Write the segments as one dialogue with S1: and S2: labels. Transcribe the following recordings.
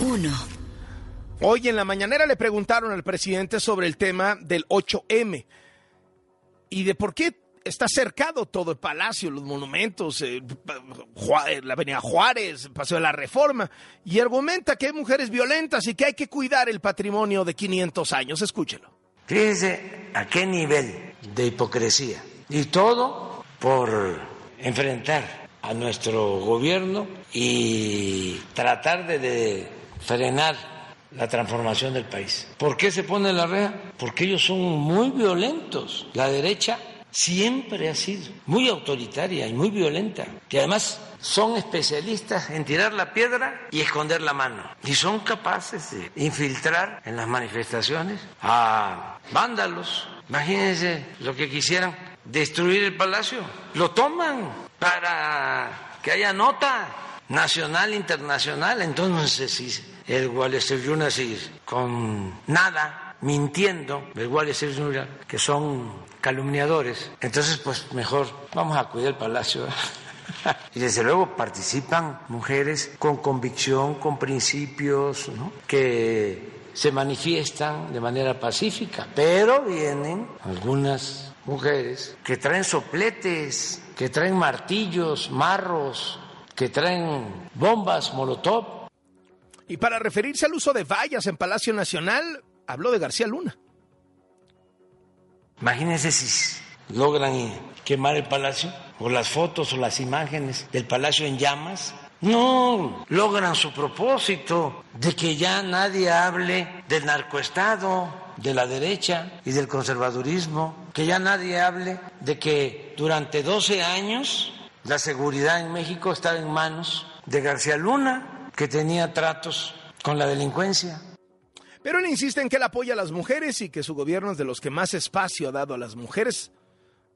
S1: 1.
S2: Hoy en la mañanera le preguntaron al presidente sobre el tema del 8M y de por qué está cercado todo el palacio, los monumentos, eh, la avenida Juárez, el Paseo de la Reforma, y argumenta que hay mujeres violentas y que hay que cuidar el patrimonio de 500 años. Escúchelo.
S3: Fíjese a qué nivel de hipocresía. Y todo por enfrentar a nuestro gobierno y tratar de, frenar la transformación del país. ¿Por qué se pone la rea? Porque ellos son muy violentos. La derecha siempre ha sido muy autoritaria y muy violenta, que además son especialistas en tirar la piedra y esconder la mano. Y son capaces de infiltrar en las manifestaciones a vándalos. Imagínense lo que quisieran, destruir el palacio. Lo toman para que haya nota nacional, internacional. Entonces, el Wall Street con nada, mintiendo, el Wall Street que son calumniadores, entonces pues mejor vamos a cuidar el palacio. Y desde luego participan mujeres con convicción, con principios, que se manifiestan de manera pacífica, pero vienen algunas mujeres que traen sopletes, que traen martillos, marros, que traen bombas, molotov.
S2: Y para referirse al uso de vallas en Palacio Nacional, habló de García Luna.
S3: Imagínense si logran quemar el palacio, o las fotos o las imágenes del palacio en llamas. No logran su propósito de que ya nadie hable del narcoestado, de la derecha y del conservadurismo, que ya nadie hable de que durante 12 años la seguridad en México estaba en manos de García Luna, que tenía tratos con la delincuencia.
S2: Pero él insiste en que él apoya a las mujeres y que su gobierno es de los que más espacio ha dado a las mujeres.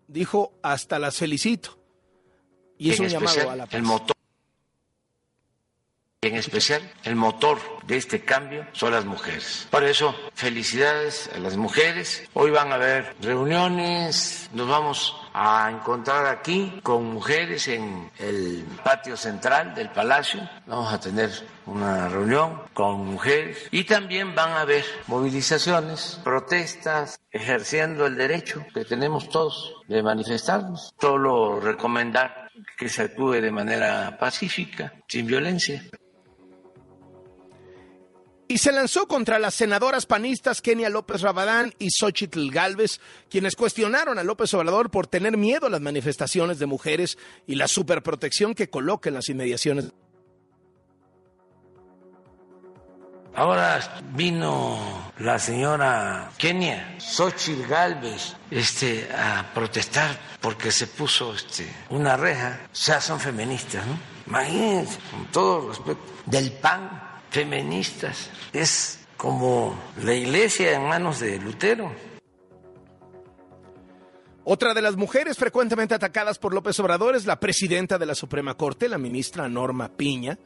S2: Dijo, hasta las felicito. Y es un llamado a la paz.
S3: El motor, en especial, el motor de este cambio son las mujeres. Por eso, felicidades a las mujeres. Hoy van a haber reuniones, nos vamos a encontrar aquí con mujeres en el patio central del palacio. Vamos a tener una reunión con mujeres y también van a haber movilizaciones, protestas, ejerciendo el derecho que tenemos todos de manifestarnos. Solo recomendar que se actúe de manera pacífica, sin violencia
S2: y se lanzó contra las senadoras panistas Kenia López Rabadán y Xochitl Galvez, quienes cuestionaron a López Obrador por tener miedo a las manifestaciones de mujeres y la superprotección que coloca en las inmediaciones.
S3: Ahora vino la señora Kenia, Xochitl Galvez, este, a protestar porque se puso este, una reja. Sea, son feministas, ¿no? Imagínense, con todo respeto, del PAN feministas. Es como la iglesia en manos de Lutero.
S2: Otra de las mujeres frecuentemente atacadas por López Obrador es la presidenta de la Suprema Corte, la ministra Norma Piña,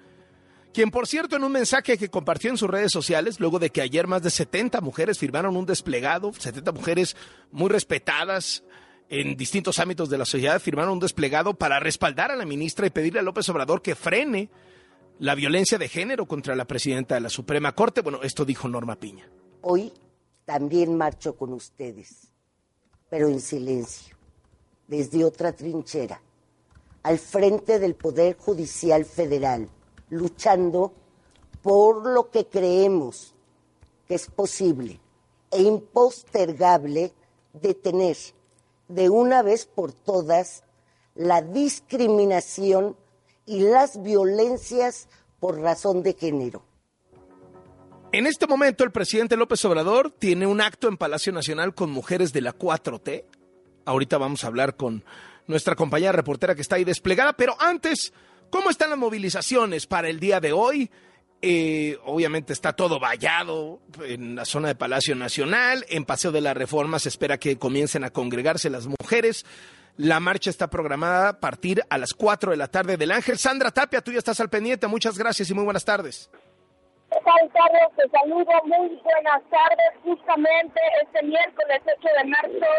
S2: quien por cierto en un mensaje que compartió en sus redes sociales, luego de que ayer más de 70 mujeres firmaron un desplegado, 70 mujeres muy respetadas en distintos ámbitos de la sociedad, firmaron un desplegado para respaldar a la ministra y pedirle a López Obrador que frene la violencia de género contra la presidenta de la Suprema Corte. Bueno, esto dijo Norma Piña.
S4: Hoy también marcho con ustedes, pero en silencio, desde otra trinchera, al frente del Poder Judicial Federal, luchando por lo que creemos que es posible e impostergable detener de una vez por todas la discriminación y las violencias por razón de género.
S2: En este momento el presidente López Obrador tiene un acto en Palacio Nacional con mujeres de la 4T. Ahorita vamos a hablar con nuestra compañera reportera que está ahí desplegada, pero antes, ¿cómo están las movilizaciones para el día de hoy? Eh, obviamente está todo vallado en la zona de Palacio Nacional, en Paseo de la Reforma se espera que comiencen a congregarse las mujeres. La marcha está programada a partir a las 4 de la tarde del Ángel. Sandra Tapia, tú ya estás al pendiente. Muchas gracias y muy buenas tardes.
S5: ¿Qué tal, Carlos? Te saludo. Muy buenas tardes. Justamente este miércoles 8 de marzo,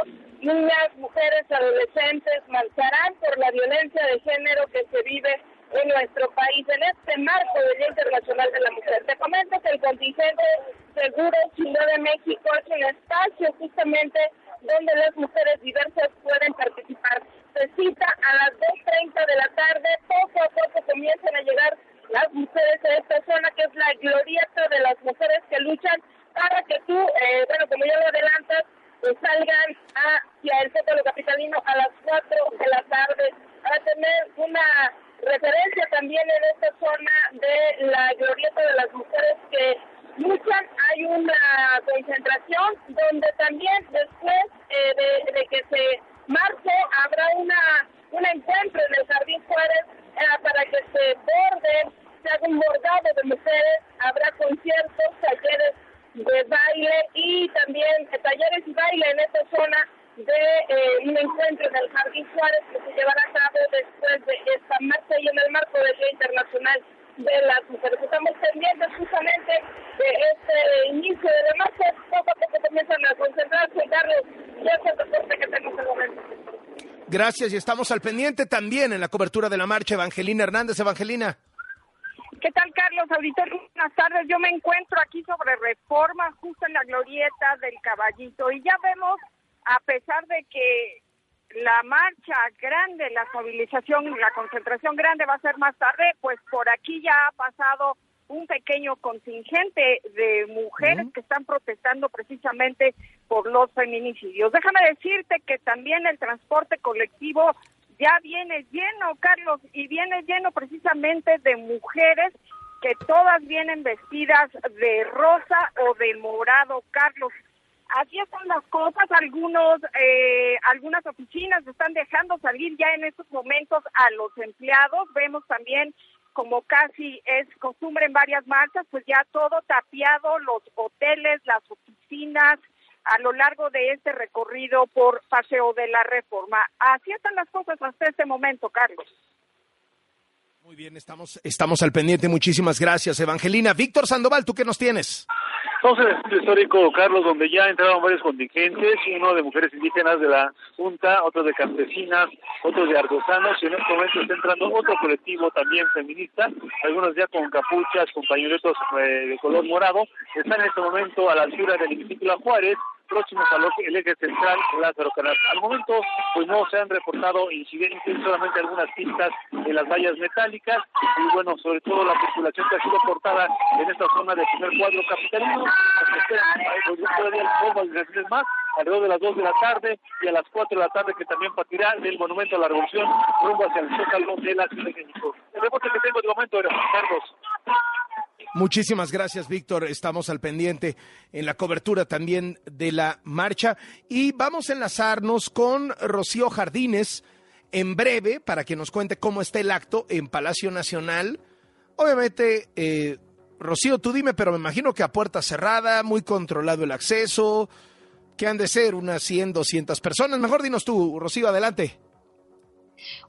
S5: niñas, mujeres, adolescentes marcharán por la violencia de género que se vive en nuestro país en este marco del Día Internacional de la Mujer. Te comento Seguro Ciudad de México es un espacio justamente donde las mujeres diversas pueden participar. Se cita a las 2.30 de la tarde, poco a poco comienzan a llegar las mujeres a esta zona que es la glorieta de las mujeres que luchan para que tú, eh, bueno, como ya lo adelantas, pues salgan hacia el Zócalo Capitalino a las 4 de la tarde para tener una referencia también en esta zona de la glorieta de las mujeres que luchan. Hay una concentración donde también después eh, de, que se marche habrá una un encuentro en el Jardín Juárez eh, para que se borde, se haga un bordado de mujeres, habrá conciertos, talleres de baile y también talleres y baile en esta zona de eh, un encuentro en el Jardín Juárez que se llevará a cabo después de esta marcha y en el marco del Día Internacional de las Mujeres. Estamos pendientes justamente de este inicio de la marcha, poco a poco comienzan a concentrarse, Carlos, y es el reporte que tenemos en el momento.
S2: Gracias y estamos al pendiente también en la cobertura de la marcha. Evangelina Hernández, Evangelina.
S1: ¿Qué tal, Carlos? Auditor, buenas tardes. Yo me encuentro aquí sobre reforma, justo en la glorieta del caballito. Y ya vemos, a pesar de que la marcha grande, la movilización, la concentración grande va a ser más tarde, pues por aquí ya ha pasado un pequeño contingente de mujeres uh -huh. que están protestando precisamente por los feminicidios. Déjame decirte que también el transporte colectivo ya viene lleno, Carlos, y viene lleno precisamente de mujeres que todas vienen vestidas de rosa o de morado, Carlos. Así están las cosas, algunos, eh, algunas oficinas están dejando salir ya en estos momentos a los empleados. Vemos también, como casi es costumbre en varias marchas, pues ya todo tapiado, los hoteles, las oficinas, a lo largo de este recorrido por Paseo de la Reforma. Así están las cosas hasta este momento, Carlos.
S2: Muy bien, estamos, estamos al pendiente. Muchísimas gracias, Evangelina. Víctor Sandoval, ¿tú qué nos tienes?
S6: Estamos en el centro histórico, Carlos, donde ya entraron varios contingentes, uno de mujeres indígenas de la Junta, otro de campesinas, otros de artesanos, y en este momento está entrando otro colectivo también feminista, algunos ya con capuchas, con pañuelos eh, de color morado, están en este momento a la altura del hemiciclo Juárez, próximos al eje central Lázaro Canal. Al momento, pues no se han reportado incidentes, solamente algunas pistas en las vallas metálicas y bueno, sobre todo la circulación que ha sido cortada en esta zona del primer cuadro capitalino. Pues, más alrededor de las 2 de la tarde y a las 4 de la tarde que también partirá del Monumento a la Revolución rumbo hacia el Zócalo de la Ciudad de México. El reporte que tengo de momento era Carlos.
S2: Muchísimas gracias, Víctor. Estamos al pendiente en la cobertura también de la marcha y vamos a enlazarnos con Rocío Jardines en breve para que nos cuente cómo está el acto en Palacio Nacional. Obviamente, eh, Rocío, tú dime, pero me imagino que a puerta cerrada, muy controlado el acceso, que han de ser unas 100, 200 personas. Mejor dinos tú, Rocío, adelante.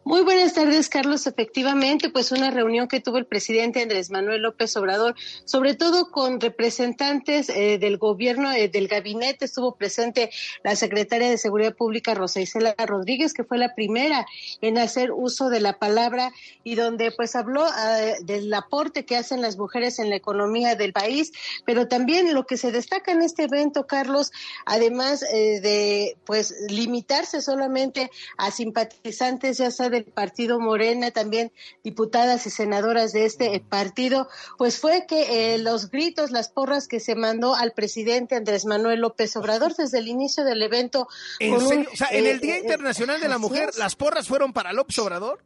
S7: Muy buenas tardes, Carlos. Efectivamente, pues una reunión que tuvo el presidente Andrés Manuel López Obrador, sobre todo con representantes eh, del gobierno, eh, del gabinete, estuvo presente la secretaria de Seguridad Pública, Rosa Isela Rodríguez, que fue la primera en hacer uso de la palabra y donde pues habló eh, del aporte que hacen las mujeres en la economía del país, pero también lo que se destaca en este evento, Carlos, además de pues limitarse solamente a simpatizantes ya sea del partido Morena, también diputadas y senadoras de este partido, pues fue que eh, los gritos, las porras que se mandó al presidente Andrés Manuel López Obrador desde el inicio del evento.
S2: ¿En, con un, o sea, en eh, el Día Internacional eh, de la Mujer, ¿las porras fueron para López Obrador?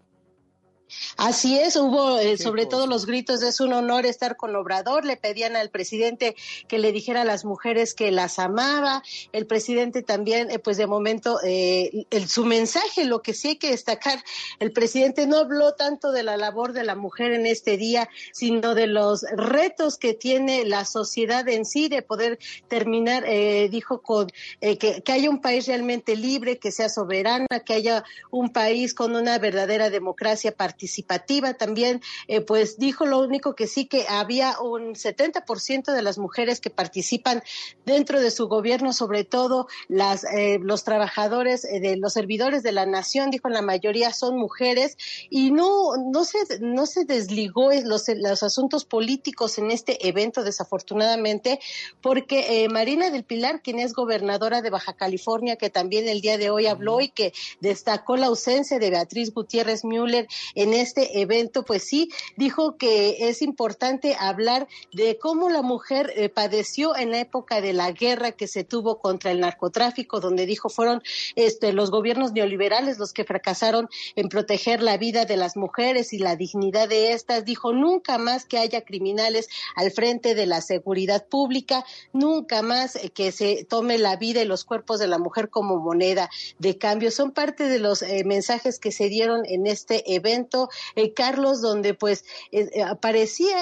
S7: Así es, hubo eh, sobre todo los gritos es un honor estar con Obrador, le pedían al presidente que le dijera a las mujeres que las amaba, el presidente también, eh, pues de momento, eh, el, su mensaje, lo que sí hay que destacar, el presidente no habló tanto de la labor de la mujer en este día, sino de los retos que tiene la sociedad en sí de poder terminar, dijo, con que, que haya un país realmente libre, que sea soberana, que haya un país con una verdadera democracia participativa participativa también, eh, pues dijo lo único que sí que había un 70% de las mujeres que participan dentro de su gobierno, sobre todo las eh, los trabajadores eh, de los servidores de la nación, dijo la mayoría son mujeres y no no se no se desligó los los asuntos políticos en este evento desafortunadamente porque Marina del Pilar, quien es gobernadora de Baja California, que también el día de hoy habló y que destacó la ausencia de Beatriz Gutiérrez Müller en este evento, pues sí, dijo que es importante hablar de cómo la mujer eh, padeció en la época de la guerra que se tuvo contra el narcotráfico, donde dijo fueron este, los gobiernos neoliberales los que fracasaron en proteger la vida de las mujeres y la dignidad de estas. Dijo nunca más que haya criminales al frente de la seguridad pública, nunca más eh, que se tome la vida y los cuerpos de la mujer como moneda de cambio. Son parte de los eh, mensajes que se dieron en este evento, eh, Carlos, donde pues eh, aparecía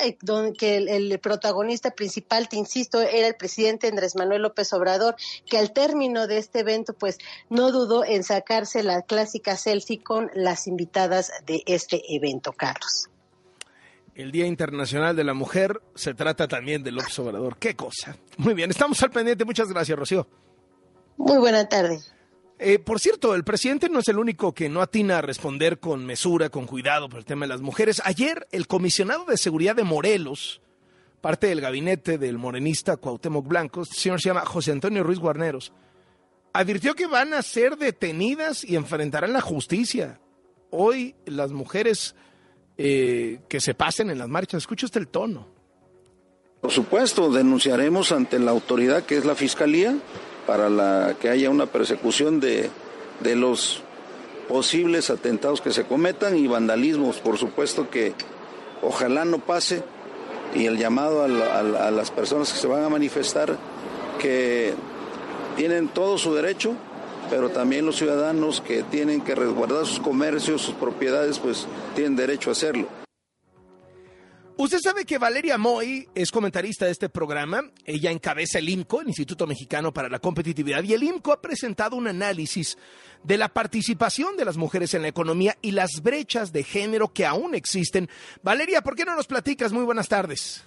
S7: que el, protagonista principal, te insisto, era el presidente Andrés Manuel López Obrador, que al término de este evento pues no dudó en sacarse la clásica selfie con las invitadas de este evento, Carlos.
S2: El Día Internacional de la Mujer se trata también de López Obrador. Qué cosa. Muy bien, estamos al pendiente. Muchas gracias, Rocío.
S7: Muy buena tarde.
S2: Eh, por cierto, el presidente no es el único que no atina a responder con mesura, con cuidado por el tema de las mujeres. Ayer, el comisionado de seguridad de Morelos, parte del gabinete del morenista Cuauhtémoc Blanco, el señor se llama José Antonio Ruiz Guarneros, advirtió que van a ser detenidas y enfrentarán la justicia. Hoy las mujeres eh, que se pasen en las marchas, escucha usted el tono.
S8: Por supuesto, denunciaremos ante la autoridad que es la Fiscalía para la, que haya una persecución de, los posibles atentados que se cometan y vandalismos, por supuesto que ojalá no pase y el llamado a, las personas que se van a manifestar que tienen todo su derecho, pero también los ciudadanos que tienen que resguardar sus comercios, sus propiedades, pues tienen derecho a hacerlo.
S2: Usted sabe que Valeria Moy es comentarista de este programa. Ella encabeza el IMCO, el Instituto Mexicano para la Competitividad, y el IMCO ha presentado un análisis de la participación de las mujeres en la economía y las brechas de género que aún existen. Valeria, ¿por qué no nos platicas? Muy buenas tardes.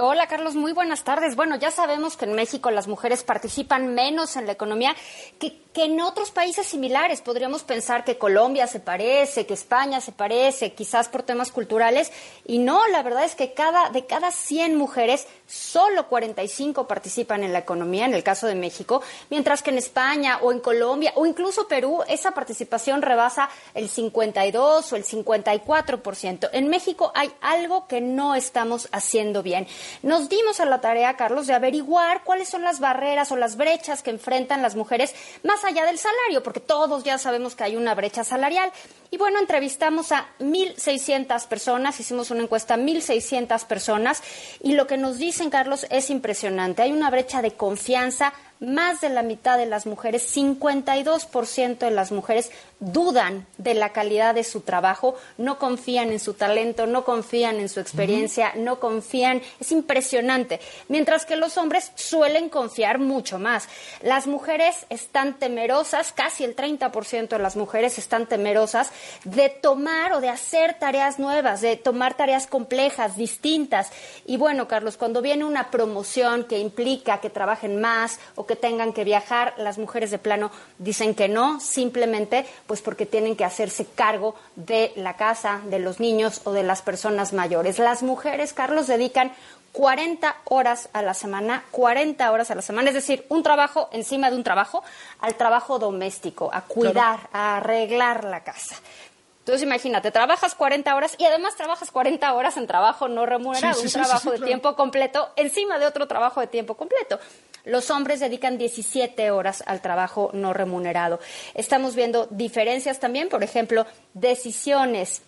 S9: Hola Carlos, muy buenas tardes. Bueno, ya sabemos que en México las mujeres participan menos en la economía que, en otros países similares. Podríamos pensar que Colombia se parece, que España se parece, quizás por temas culturales. Y no, la verdad es que cada, de cada 100 mujeres, solo 45 participan en la economía, en el caso de México, mientras que en España o en Colombia o incluso Perú, esa participación rebasa el 52 o el 54%. En México hay algo que no estamos haciendo bien. Nos dimos a la tarea, Carlos, de averiguar cuáles son las barreras o las brechas que enfrentan las mujeres más allá del salario, porque todos ya sabemos que hay una brecha salarial. Y bueno, entrevistamos a 1.600 personas, hicimos una encuesta a 1.600 personas y lo que nos dicen, Carlos, es impresionante. Hay una brecha de confianza más de la mitad de las mujeres, 52% de las mujeres dudan de la calidad de su trabajo, no confían en su talento, no confían en su experiencia, no confían, es impresionante, mientras que los hombres suelen confiar mucho más. Las mujeres están temerosas, casi el 30% de las mujeres están temerosas de tomar o de hacer tareas nuevas, de tomar tareas complejas, distintas. Y bueno, Carlos, cuando viene una promoción que implica que trabajen más o que tengan que viajar, las mujeres de plano dicen que no, simplemente pues porque tienen que hacerse cargo de la casa, de los niños o de las personas mayores. Las mujeres, Carlos, dedican 40 horas a la semana, 40 horas a la semana, es decir, un trabajo encima de un trabajo, al trabajo doméstico, a cuidar, a arreglar la casa. Entonces imagínate, trabajas 40 horas y además trabajas 40 horas en trabajo no remunerado, un trabajo de tiempo completo encima de otro trabajo de tiempo completo. Los hombres dedican 17 horas al trabajo no remunerado. Estamos viendo diferencias también, por ejemplo, decisiones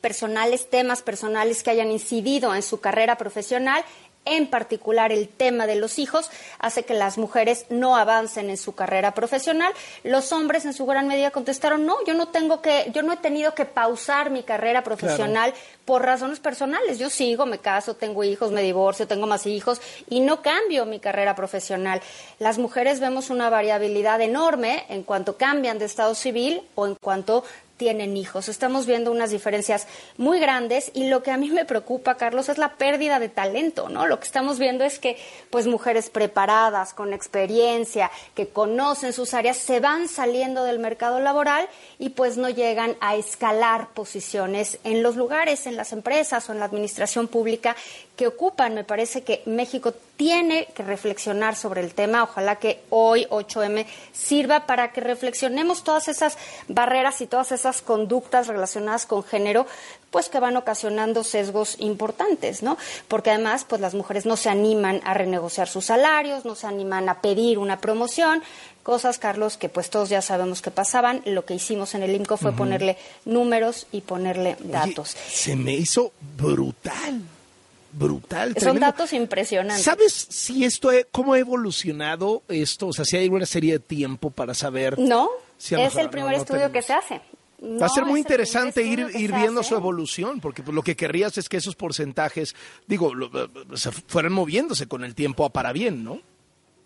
S9: personales, temas personales que hayan incidido en su carrera profesional en particular el tema de los hijos, hace que las mujeres no avancen en su carrera profesional. Los hombres en su gran medida contestaron, no, yo no tengo que, yo no he tenido que pausar mi carrera profesional por razones personales. Yo sigo, me caso, tengo hijos, me divorcio, tengo más hijos y no cambio mi carrera profesional. Las mujeres vemos una variabilidad enorme en cuanto cambian de estado civil o en cuanto tienen hijos. Estamos viendo unas diferencias muy grandes y lo que a mí me preocupa, Carlos, es la pérdida de talento, ¿no? Lo que estamos viendo es que pues mujeres preparadas, con experiencia, que conocen sus áreas, se van saliendo del mercado laboral y pues no llegan a escalar posiciones en los lugares, en las empresas o en la administración pública que ocupan. Me parece que México tiene que reflexionar sobre el tema. Ojalá que hoy 8M sirva para que reflexionemos todas esas barreras y todas esas conductas relacionadas con género, pues que van ocasionando sesgos importantes, ¿no? Porque además, pues las mujeres no se animan a renegociar sus salarios, no se animan a pedir una promoción, cosas, Carlos, que pues todos ya sabemos que pasaban. Lo que hicimos en el IMCO fue ponerle números y ponerle datos.
S2: se me hizo brutal brutal.
S9: Son datos impresionantes.
S2: ¿Sabes si esto, cómo ha evolucionado esto? O sea, si hay una serie de tiempo para saber.
S9: No, es el primer estudio que se hace.
S2: Va a ser muy interesante ir, ir viendo su evolución, porque pues, lo que querrías es que esos porcentajes, digo, se fueran moviéndose con el tiempo para bien, ¿no?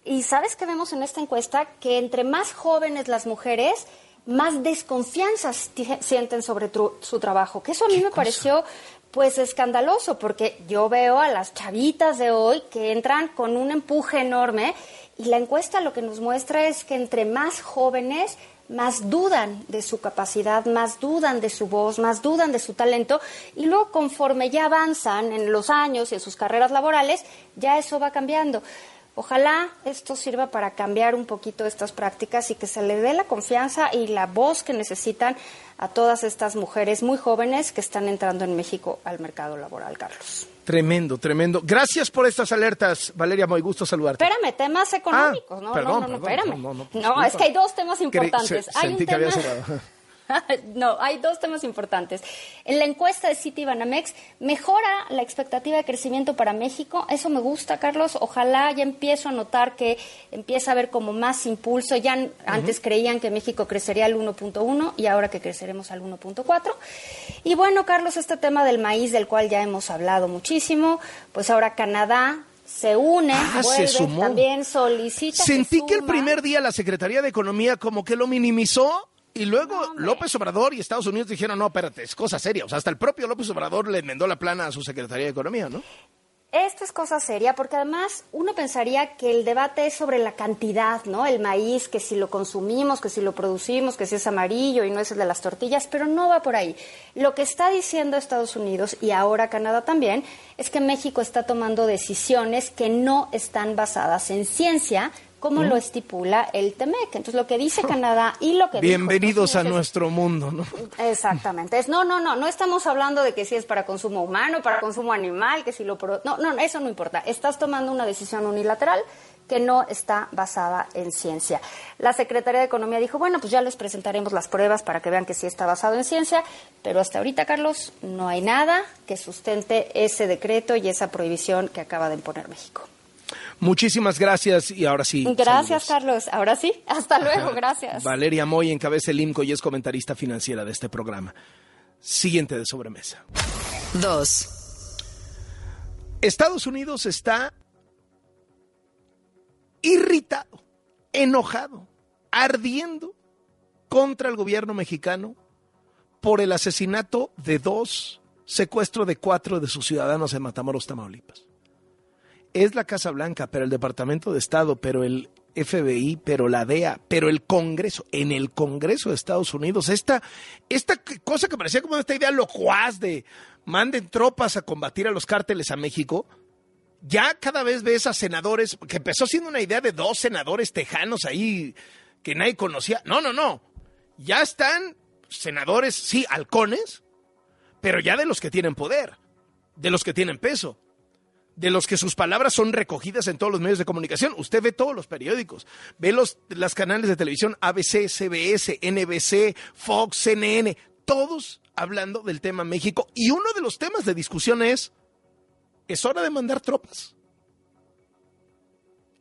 S9: Y sabes qué vemos en esta encuesta que entre más jóvenes las mujeres, más desconfianza sienten sobre su trabajo, que eso a mí me pareció pues escandaloso, porque yo veo a las chavitas de hoy que entran con un empuje enorme y la encuesta lo que nos muestra es que entre más jóvenes, más dudan de su capacidad, más dudan de su voz, más dudan de su talento y luego conforme ya avanzan en los años y en sus carreras laborales, ya eso va cambiando. Ojalá esto sirva para cambiar un poquito estas prácticas y que se le dé la confianza y la voz que necesitan a todas estas mujeres muy jóvenes que están entrando en México al mercado laboral, Carlos.
S2: Tremendo, tremendo. Gracias por estas alertas, Valeria. Muy gusto saludarte.
S9: Espérame, temas económicos. Ah, no, no, no, espérame. No, es que hay dos temas importantes. hay un tema... no, hay dos temas importantes. En la encuesta de City Banamex mejora la expectativa de crecimiento para México. Eso me gusta, Carlos. Ojalá ya empiezo a notar que empieza a haber como más impulso. Ya antes creían que México crecería al 1.1 y ahora que creceremos al 1.4. Y bueno, Carlos, este tema del maíz del cual ya hemos hablado muchísimo, pues ahora Canadá se une, ah, también solicita.
S2: Sentí que el primer día la Secretaría de Economía como que lo minimizó y luego López Obrador y Estados Unidos dijeron, no, espérate, es cosa seria. O sea, hasta el propio López Obrador le enmendó la plana a su Secretaría de Economía, ¿no?
S9: Esto es cosa seria porque además uno pensaría que el debate es sobre la cantidad, ¿no? El maíz, que si lo consumimos, que si lo producimos, que si es amarillo y no es el de las tortillas, pero no va por ahí. Lo que está diciendo Estados Unidos y ahora Canadá también es que México está tomando decisiones que no están basadas en ciencia, como lo estipula el TEMEC. Entonces, lo que dice Canadá y lo que
S2: Bienvenidos a nuestro mundo, ¿no?
S9: Exactamente. Es, no, no, no, no estamos hablando de que si es para consumo humano, para consumo animal, que si lo... No, no, eso no importa. Estás tomando una decisión unilateral que no está basada en ciencia. La Secretaría de Economía dijo, bueno, pues ya les presentaremos las pruebas para que vean que sí está basado en ciencia, pero hasta ahorita, Carlos, no hay nada que sustente ese decreto y esa prohibición que acaba de imponer México.
S2: Muchísimas gracias y ahora sí.
S9: Gracias, Carlos. Ahora sí. Hasta luego. Gracias.
S2: Valeria Moy encabeza el IMCO y es comentarista financiera de este programa. Siguiente de sobremesa.
S10: Dos.
S2: Estados Unidos está irritado, enojado, ardiendo contra el gobierno mexicano por el asesinato de dos, secuestro de cuatro de sus ciudadanos en Matamoros, Tamaulipas es la Casa Blanca, pero el Departamento de Estado, pero el FBI, pero la DEA, pero el Congreso, en el Congreso de Estados Unidos, esta, esta cosa que parecía como esta idea locuaz de manden tropas a combatir a los cárteles a México, ya cada vez ves a senadores, que empezó siendo una idea de dos senadores tejanos ahí que nadie conocía. No, no, no. Ya están senadores, sí, halcones, pero ya de los que tienen poder, de los que tienen peso de los que sus palabras son recogidas en todos los medios de comunicación. Usted ve todos los periódicos, ve los las canales de televisión ABC, CBS, NBC, Fox, CNN, todos hablando del tema México. Y uno de los temas de discusión es, ¿es hora de mandar tropas?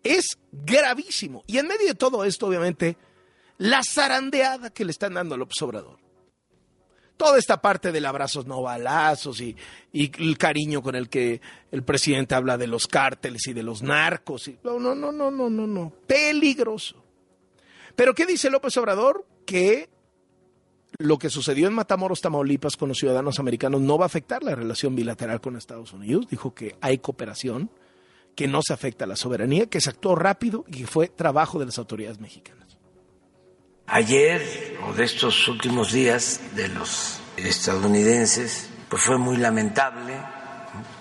S2: Es gravísimo. Y en medio de todo esto, obviamente, la zarandeada que le están dando al Obrador toda esta parte del abrazos no balazos y, el cariño con el que el presidente habla de los cárteles y de los narcos. Y, no, no, no, no, no, no, no. Peligroso. Pero ¿qué dice López Obrador? Que lo que sucedió en Matamoros, Tamaulipas con los ciudadanos americanos no va a afectar la relación bilateral con Estados Unidos. Dijo que hay cooperación, que no se afecta a la soberanía, que se actuó rápido y que fue trabajo de las autoridades mexicanas.
S3: Ayer o de estos últimos días de los estadounidenses, pues fue muy lamentable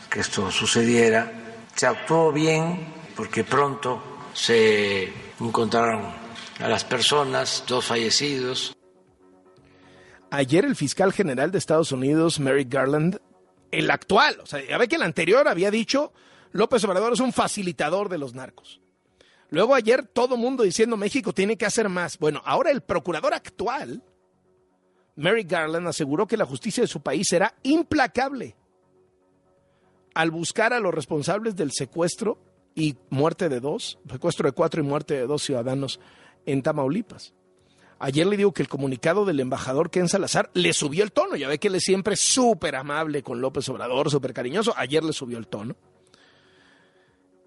S3: que esto sucediera. Se actuó bien porque pronto se encontraron a las personas, dos fallecidos.
S2: Ayer el fiscal general de Estados Unidos, Merrick Garland, el actual, o sea, ya ve que el anterior había dicho López Obrador es un facilitador de los narcos. Luego ayer todo mundo diciendo México tiene que hacer más. Bueno, ahora el procurador actual, Merrick Garland, aseguró que la justicia de su país será implacable al buscar a los responsables del secuestro y muerte de dos, secuestro de cuatro y muerte de dos ciudadanos en Tamaulipas. Ayer le digo que el comunicado del embajador Ken Salazar le subió el tono. Ya ve que él es siempre súper amable con López Obrador, súper cariñoso. Ayer le subió el tono.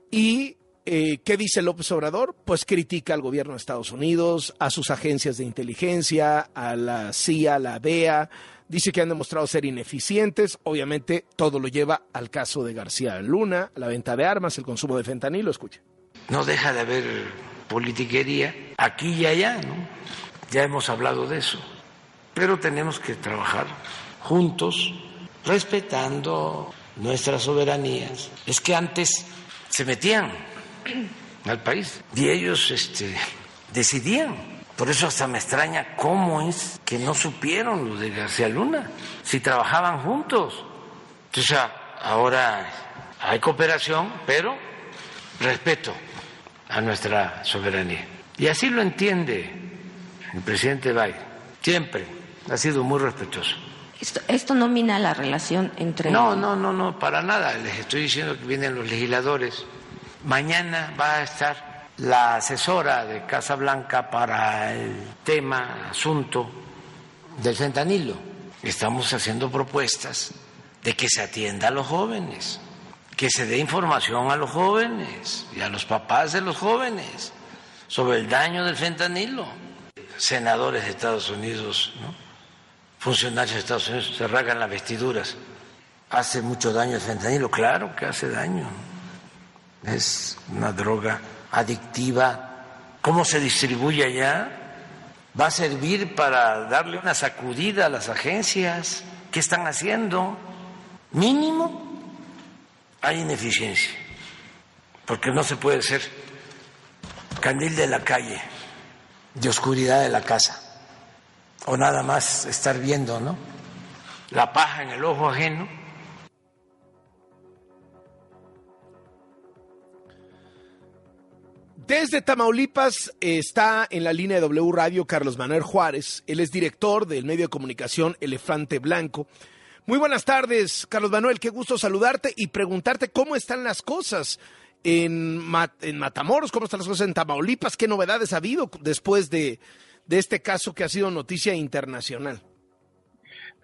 S2: ¿Y eh, qué dice López Obrador? Pues critica al gobierno de Estados Unidos, a sus agencias de inteligencia, a la CIA, a la DEA. Dice que han demostrado ser ineficientes. Obviamente todo lo lleva al caso de García Luna, la venta de armas, el consumo de fentanilo. Escuche.
S3: No deja de haber politiquería aquí y allá, ¿no? Ya hemos hablado de eso. Pero tenemos que trabajar juntos, respetando nuestras soberanías. Es que antes se metían al país y ellos este, decidían. Por eso hasta me extraña cómo es que no supieron lo de García Luna, si trabajaban juntos. Entonces ahora hay cooperación, pero respeto a nuestra soberanía. Y así lo entiende el presidente Biden. Siempre ha sido muy respetuoso.
S10: Esto, esto no mina la relación entre...
S3: No, no, no, no, para nada. Les estoy diciendo que vienen los legisladores. Mañana va a estar la asesora de Casa Blanca para el tema, asunto del fentanilo. Estamos haciendo propuestas de que se atienda a los jóvenes, que se dé información a los jóvenes y a los papás de los jóvenes sobre el daño del fentanilo. Senadores de Estados Unidos, ¿no? funcionarios de Estados Unidos se rasgan las vestiduras. ¿Hace mucho daño el fentanilo? Claro que hace daño. Es una droga adictiva. ¿Cómo se distribuye allá? ¿Va a servir para darle una sacudida a las agencias? ¿Qué están haciendo? Mínimo hay ineficiencia, porque no se puede ser candil de la calle, de oscuridad de la casa o nada más estar viendo, ¿no? La paja en el ojo ajeno.
S2: Desde Tamaulipas está en la línea de W Radio Carlos Manuel Juárez. Él es director del medio de comunicación Elefante Blanco. Muy buenas tardes, Carlos Manuel. Qué gusto saludarte y preguntarte cómo están las cosas en, en Matamoros, cómo están las cosas en Tamaulipas, qué novedades ha habido después de, de este caso que ha sido noticia internacional.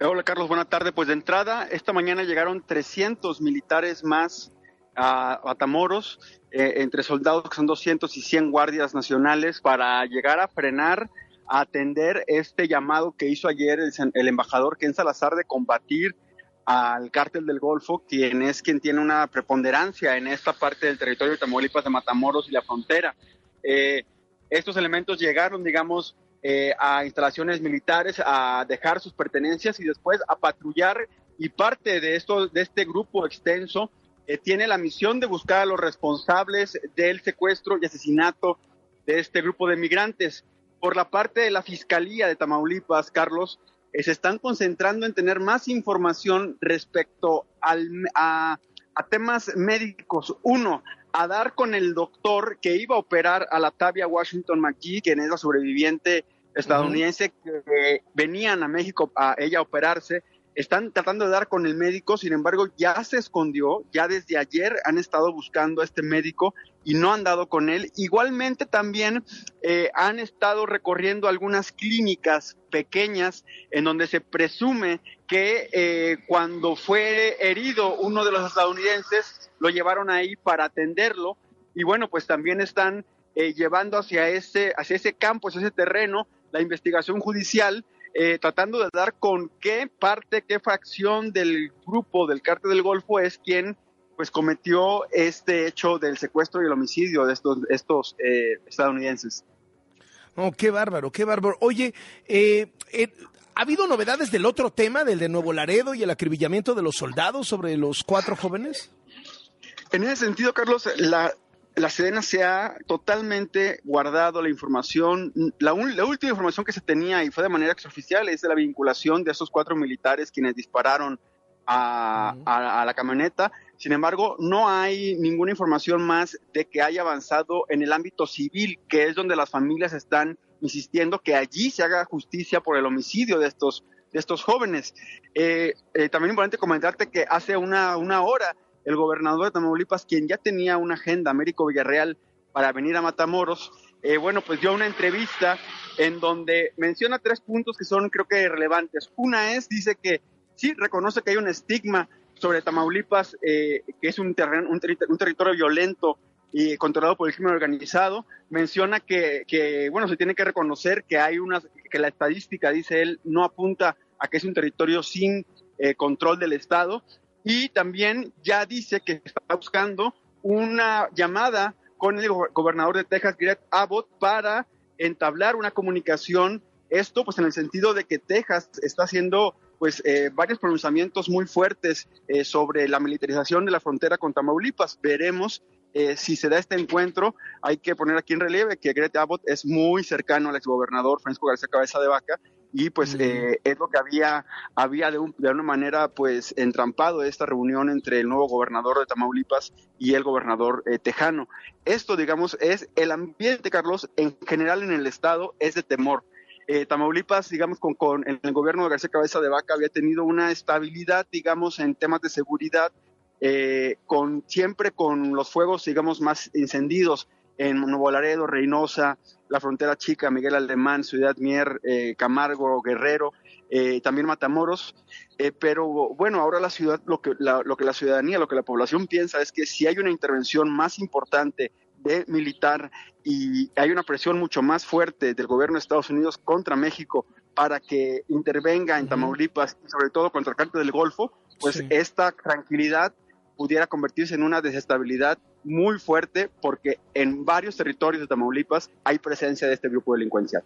S11: Hola Carlos, buena tarde. Pues de entrada, esta mañana llegaron 300 militares más a Matamoros, eh, entre soldados que son 200 y 100 guardias nacionales, para llegar a frenar, a atender este llamado que hizo ayer el, el embajador Ken Salazar de combatir al cártel del Golfo, quien es quien tiene una preponderancia en esta parte del territorio de Tamaulipas, de Matamoros y la frontera. Eh, estos elementos llegaron, digamos, eh, a instalaciones militares a dejar sus pertenencias y después a patrullar y parte de esto de este grupo extenso eh, tiene la misión de buscar a los responsables del secuestro y asesinato de este grupo de migrantes. Por la parte de la Fiscalía de Tamaulipas, Carlos, eh, se están concentrando en tener más información respecto al, a, a temas médicos. Uno, a dar con el doctor que iba a operar a la Tavia Washington McGee, quien es la sobreviviente estadounidense que venían a México a ella operarse. Están tratando de dar con el médico, sin embargo, ya se escondió, ya desde ayer han estado buscando a este médico y no han dado con él. Igualmente también eh, han estado recorriendo algunas clínicas pequeñas en donde se presume que eh, cuando fue herido uno de los estadounidenses, lo llevaron ahí para atenderlo. Y bueno, pues también están eh, llevando hacia ese, hacia ese campo, hacia ese terreno, la investigación judicial eh, tratando de dar con qué parte, qué fracción del grupo del cártel del Golfo es quien pues cometió este hecho del secuestro y el homicidio de estos, estos eh, estadounidenses.
S2: Oh, qué bárbaro, qué bárbaro. Oye, eh, eh, ¿ha habido novedades del otro tema, del de Nuevo Laredo y el acribillamiento de los soldados sobre los cuatro jóvenes?
S11: En ese sentido, Carlos, la, la Sedena se ha totalmente guardado la información. La, la, última información que se tenía y fue de manera extraoficial es de la vinculación de esos cuatro militares quienes dispararon a, a, a, la camioneta. Sin embargo, no hay ninguna información más de que haya avanzado en el ámbito civil, que es donde las familias están insistiendo que allí se haga justicia por el homicidio de estos, de estos jóvenes. Eh, eh, también importante comentarte que hace una, una hora el gobernador de Tamaulipas, quien ya tenía una agenda, Américo Villarreal, para venir a Matamoros, eh, bueno, pues dio una entrevista en donde menciona tres puntos que son creo que relevantes. Una es, dice que sí reconoce que hay un estigma sobre Tamaulipas, eh, que es un, terreno, un, un, territorio violento y controlado por el crimen organizado. Menciona que, que, bueno, se tiene que reconocer que hay una, que la estadística, dice él, no apunta a que es un territorio sin eh, control del Estado. Y también ya dice que está buscando una llamada con el gobernador de Texas, Greg Abbott, para entablar una comunicación. Esto, pues, en el sentido de que Texas está haciendo pues eh, varios pronunciamientos muy fuertes eh, sobre la militarización de la frontera con Tamaulipas. Veremos eh, si se da este encuentro. Hay que poner aquí en relieve que Greg Abbott es muy cercano al exgobernador Francisco García Cabeza de Vaca y pues mm. eh, es lo que había, había de, un, de, una manera pues entrampado esta reunión entre el nuevo gobernador de Tamaulipas y el gobernador eh, tejano. Esto, digamos, es el ambiente, Carlos, en general en el estado es de temor. Eh, Tamaulipas, digamos, con, con el gobierno de García Cabeza de Vaca había tenido una estabilidad, digamos, en temas de seguridad, eh, con siempre con los fuegos, digamos, más encendidos en Nuevo Laredo, Reynosa, la frontera chica, Miguel Alemán, Ciudad Mier, eh, Camargo, Guerrero, eh, también Matamoros. Eh, pero bueno, ahora la ciudad, lo que la, lo que la ciudadanía, lo que la población piensa es que si hay una intervención más importante de militar y hay una presión mucho más fuerte del gobierno de Estados Unidos contra México para que intervenga en Tamaulipas y sobre todo contra el cártel del Golfo, pues sí. esta tranquilidad pudiera convertirse en una desestabilidad muy fuerte porque en varios territorios de Tamaulipas hay presencia de este grupo delincuencial.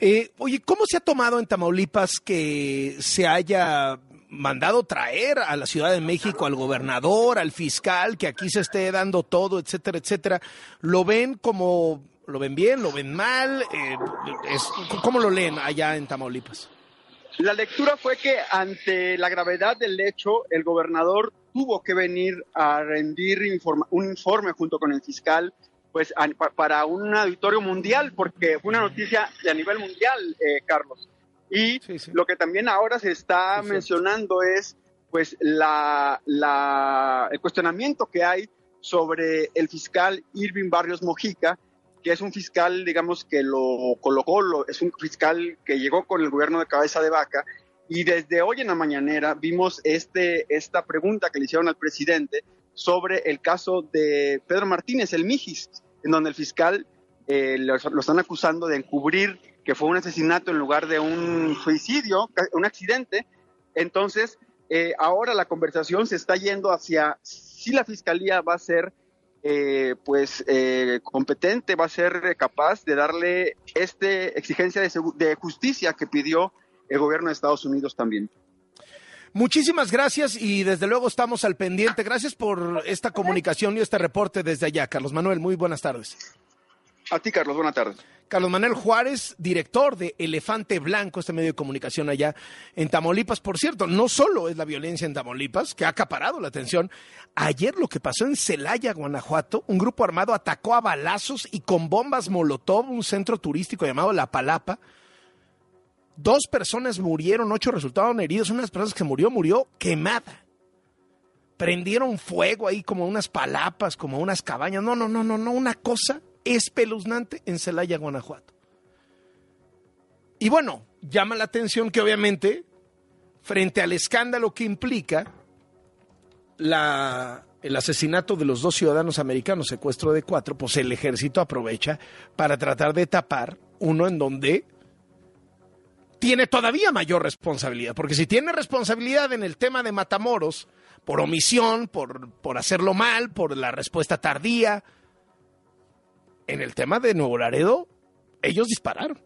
S2: Eh, oye, ¿cómo se ha tomado en Tamaulipas que se haya mandado traer a la Ciudad de México al gobernador, al fiscal, que aquí se esté dando todo, etcétera, etcétera? ¿Lo ven como, lo ven bien, lo ven mal? Eh, es, ¿Cómo lo leen allá en Tamaulipas?
S11: La lectura fue que ante la gravedad del hecho, el gobernador tuvo que venir a rendir informa un informe junto con el fiscal pues a, para un auditorio mundial, porque fue una noticia de a nivel mundial, eh, Carlos. Y sí, sí. lo que también ahora se está sí, mencionando es pues la, la, el cuestionamiento que hay sobre el fiscal Irving Barrios Mojica, que es un fiscal, digamos, que lo colocó, lo, es un fiscal que llegó con el gobierno de cabeza de vaca y desde hoy en la mañanera vimos este, esta pregunta que le hicieron al presidente sobre el caso de Pedro Martínez, el Mijis, en donde el fiscal eh, lo, lo, están acusando de encubrir que fue un asesinato en lugar de un suicidio, un accidente. Entonces, eh, ahora la conversación se está yendo hacia si la fiscalía va a ser eh, pues eh, competente, va a ser capaz de darle este exigencia de, de justicia que pidió el gobierno de Estados Unidos también.
S2: Muchísimas gracias y desde luego estamos al pendiente. Gracias por esta comunicación y este reporte desde allá. Carlos Manuel, muy buenas tardes.
S11: A ti, Carlos, buenas tardes.
S2: Carlos Manuel Juárez, director de Elefante Blanco, este medio de comunicación allá en Tamaulipas. Por cierto, no solo es la violencia en Tamaulipas, que ha acaparado la atención. Ayer lo que pasó en Celaya, Guanajuato, un grupo armado atacó a balazos y con bombas Molotov un centro turístico llamado La Palapa. Dos personas murieron, ocho resultaron heridos. Una de las personas que murió, murió quemada. Prendieron fuego ahí como unas palapas, como unas cabañas. No, no, no, no, no, una cosa espeluznante en Celaya, Guanajuato. Y bueno, llama la atención que obviamente, frente al escándalo que implica el asesinato de los dos ciudadanos americanos, secuestro de cuatro, pues el ejército aprovecha para tratar de tapar uno en donde tiene todavía mayor responsabilidad, porque si tiene responsabilidad en el tema de Matamoros, por omisión, por, por hacerlo mal, por la respuesta tardía, en el tema de Nuevo Laredo, ellos dispararon.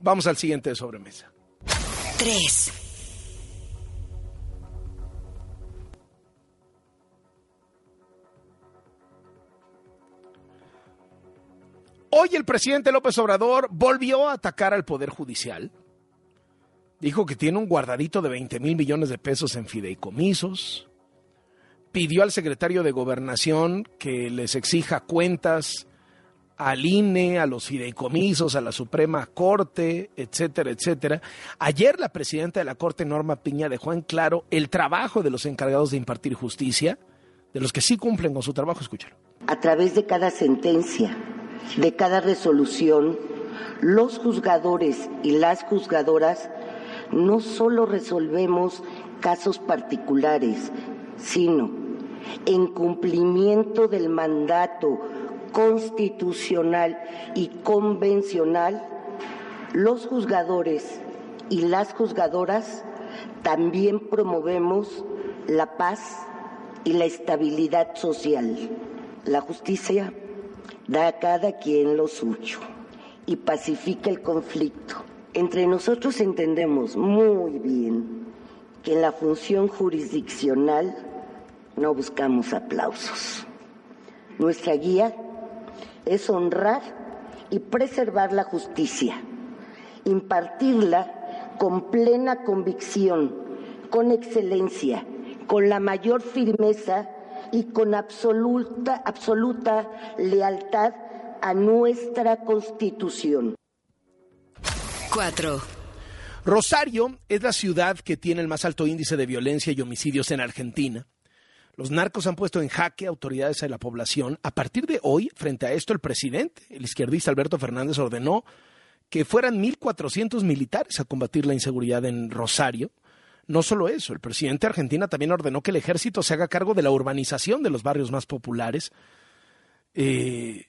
S2: Vamos al siguiente de sobremesa.
S12: 3.
S2: Hoy el presidente López Obrador volvió a atacar al Poder Judicial. Dijo que tiene un guardadito de 20 mil millones de pesos en fideicomisos. Pidió al secretario de Gobernación que les exija cuentas al INE, a los fideicomisos, a la Suprema Corte, etcétera, etcétera. Ayer la presidenta de la Corte, Norma Piña, dejó en claro el trabajo de los encargados de impartir justicia, de los que sí cumplen con su trabajo. Escúchalo.
S4: A través de cada sentencia, de cada resolución, los juzgadores y las juzgadoras no solo resolvemos casos particulares, sino en cumplimiento del mandato constitucional y convencional, los juzgadores y las juzgadoras también promovemos la paz y la estabilidad social. La justicia da a cada quien lo suyo y pacifica el conflicto. Entre nosotros entendemos muy bien que en la función jurisdiccional no buscamos aplausos. Nuestra guía es honrar y preservar la justicia, impartirla con plena convicción, con excelencia, con la mayor firmeza y con absoluta, absoluta lealtad a nuestra Constitución.
S12: 4.
S2: Rosario es la ciudad que tiene el más alto índice de violencia y homicidios en Argentina. Los narcos han puesto en jaque autoridades de la población. A partir de hoy, frente a esto, el presidente, el izquierdista Alberto Fernández, ordenó que fueran 1.400 militares a combatir la inseguridad en Rosario. No solo eso, el presidente de Argentina también ordenó que el ejército se haga cargo de la urbanización de los barrios más populares. Eh,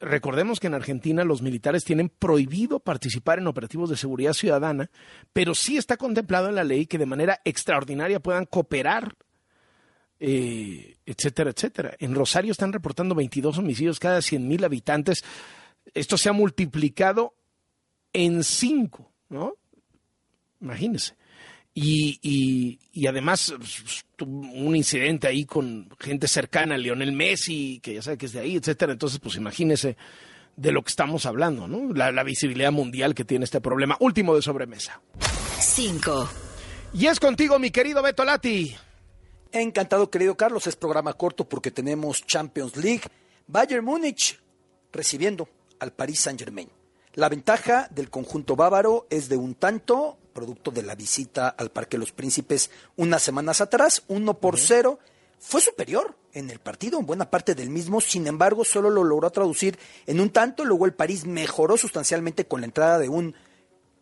S2: recordemos que en Argentina los militares tienen prohibido participar en operativos de seguridad ciudadana, pero sí está contemplado en la ley que de manera extraordinaria puedan cooperar, eh, etcétera, etcétera. En Rosario están reportando 22 homicidios cada 100.000 habitantes. Esto se ha multiplicado en 5, ¿no? Imagínense. Y, y, y, además tuvo un incidente ahí con gente cercana a Lionel Messi, que ya sabe que es de ahí, etcétera. Entonces, pues imagínese de lo que estamos hablando, ¿no? La, la visibilidad mundial que tiene este problema. Último de sobremesa.
S12: 5.
S2: Y es contigo, mi querido Beto Lati.
S13: Encantado, querido Carlos. Es programa corto porque tenemos Champions League. Bayern Múnich recibiendo al Paris Saint-Germain. La ventaja del conjunto bávaro es de un tanto, producto de la visita al Parque los Príncipes unas semanas atrás, uno por cero. Fue superior en el partido, en buena parte del mismo, sin embargo, solo lo logró traducir en un tanto. Luego el París mejoró sustancialmente con la entrada de un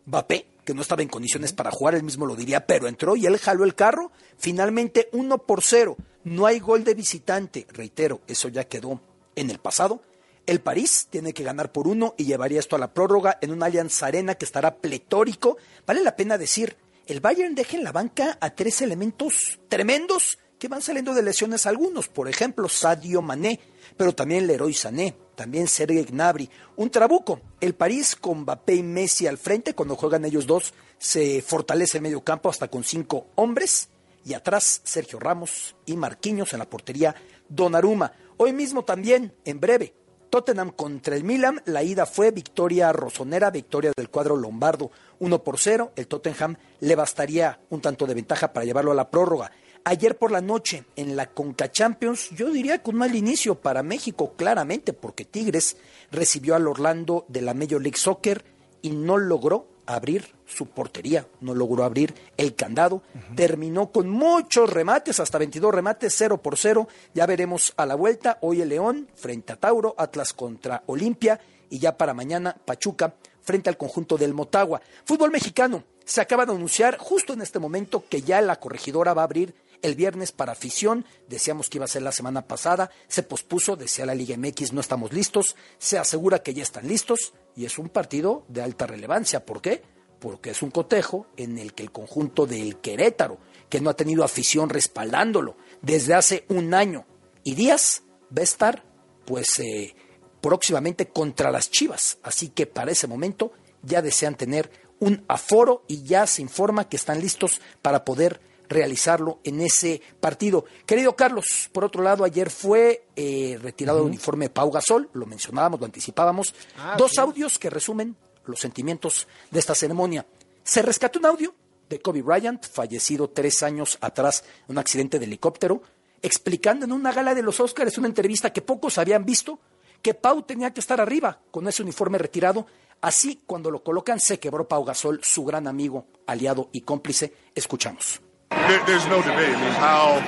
S13: Mbappé, que no estaba en condiciones para jugar, él mismo lo diría, pero entró y él jaló el carro. Finalmente, uno por cero. No hay gol de visitante. Reitero, eso ya quedó en el pasado. El París tiene que ganar por uno y llevaría esto a la prórroga en un Allianz Arena que estará pletórico. Vale la pena decir, el Bayern deja en la banca a tres elementos tremendos que van saliendo de lesiones algunos, por ejemplo, Sadio Mané, pero también Leroy Sané, también Sergei Gnabry, un trabuco. El París con Mbappé y Messi al frente, cuando juegan ellos dos, se fortalece el medio campo hasta con cinco hombres y atrás Sergio Ramos y Marquinhos en la portería Donnarumma. Hoy mismo también, en breve, Tottenham contra el Milan, la ida fue victoria rosonera, victoria del cuadro lombardo, 1 por 0. El Tottenham le bastaría un tanto de ventaja para llevarlo a la prórroga. Ayer por la noche en la Conca Champions, yo diría que un mal inicio para México, claramente, porque Tigres recibió al Orlando de la Major League Soccer y no logró abrir su portería, no logró abrir el candado, terminó con muchos remates, hasta 22 remates, 0 por 0, ya veremos a la vuelta, hoy el León frente a Tauro, Atlas contra Olimpia y ya para mañana Pachuca frente al conjunto del Motagua. Fútbol mexicano, se acaba de anunciar justo en este momento que ya la corregidora va a abrir El viernes para afición, decíamos que iba a ser la semana pasada, se pospuso, decía la Liga MX, no estamos listos, se asegura que ya están listos y es un partido de alta relevancia. ¿Por qué? Porque es un cotejo en el que el conjunto del Querétaro, que no ha tenido afición respaldándolo desde hace un año y días, va a estar pues eh, próximamente contra las Chivas. Así que para ese momento ya desean tener un aforo y ya se informa que están listos para poder realizarlo en ese partido. Querido Carlos, por otro lado, ayer fue eh, retirado el uniforme Pau Gasol, lo mencionábamos, lo anticipábamos.
S2: Ah,
S13: Dos audios que resumen los sentimientos de esta ceremonia. Se rescató un audio de Kobe Bryant, fallecido tres años atrás en un accidente de helicóptero, explicando en una gala de los Oscars, una entrevista que pocos habían visto, que Pau tenía que estar arriba con ese uniforme retirado. Así, cuando lo colocan, se quebró Pau Gasol, su gran amigo, aliado y cómplice. Escuchamos.
S14: There, there's no debate. I mean, how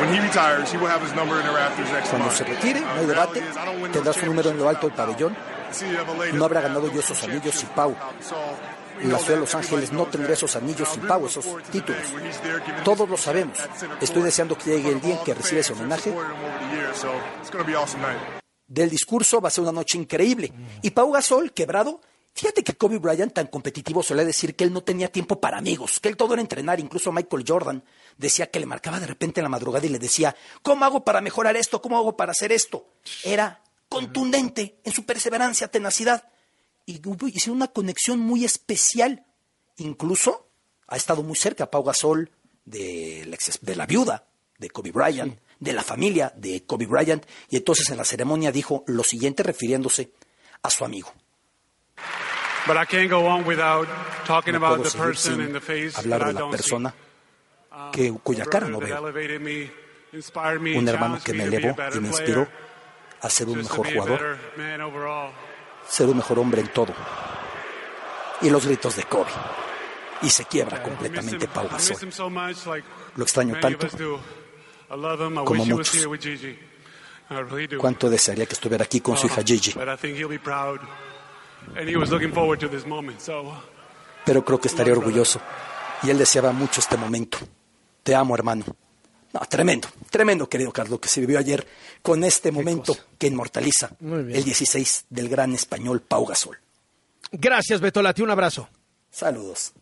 S14: when he retires, he will have his number in the rafters next
S13: Cuando se retire, no hay debate, tendrá su número en lo alto del pabellón. No habrá ganado yo esos anillos sin Pau. La ciudad de Los Ángeles no tendrá esos anillos sin Pau, esos títulos. Todos lo sabemos. Estoy deseando que llegue el día en que reciba ese homenaje. Del discurso va a ser una noche increíble. Y Pau Gasol, quebrado, fíjate que Kobe Bryant, tan competitivo, solía decir que él no tenía tiempo para amigos, que él todo era entrenar. Incluso Michael Jordan decía que le marcaba de repente en la madrugada y le decía, ¿cómo hago para mejorar esto? ¿Cómo hago para hacer esto? Era contundente en su perseverancia, tenacidad. Y hubo una conexión muy especial. Incluso ha estado muy cerca Pau Gasol de la, ex- de la viuda de Kobe Bryant, de la familia de Kobe Bryant, y entonces en la ceremonia dijo lo siguiente refiriéndose a su amigo. No
S15: about
S13: puedo
S15: the
S13: seguir
S15: person
S13: sin
S15: in the face
S13: hablar
S15: that
S13: de
S15: I
S13: la
S15: don't see.
S13: persona
S15: Um,
S13: que, cuya cara no veo. Un hermano que me elevó y me inspiró a ser un mejor jugador, ser un mejor hombre en todo. Y los gritos de Kobe. Y se quiebra completamente Pau Gasol. Lo extraño tanto como muchos. Cuánto desearía que estuviera aquí con su hija
S15: Uh,
S13: Gigi. Pero creo que estaría orgulloso. Y él deseaba mucho este momento. Te amo, hermano. No, tremendo, tremendo, querido Carlos, que se vivió ayer con este momento que inmortaliza el 16 del gran español Pau Gasol.
S2: Gracias, Betolati. Un abrazo.
S13: Saludos.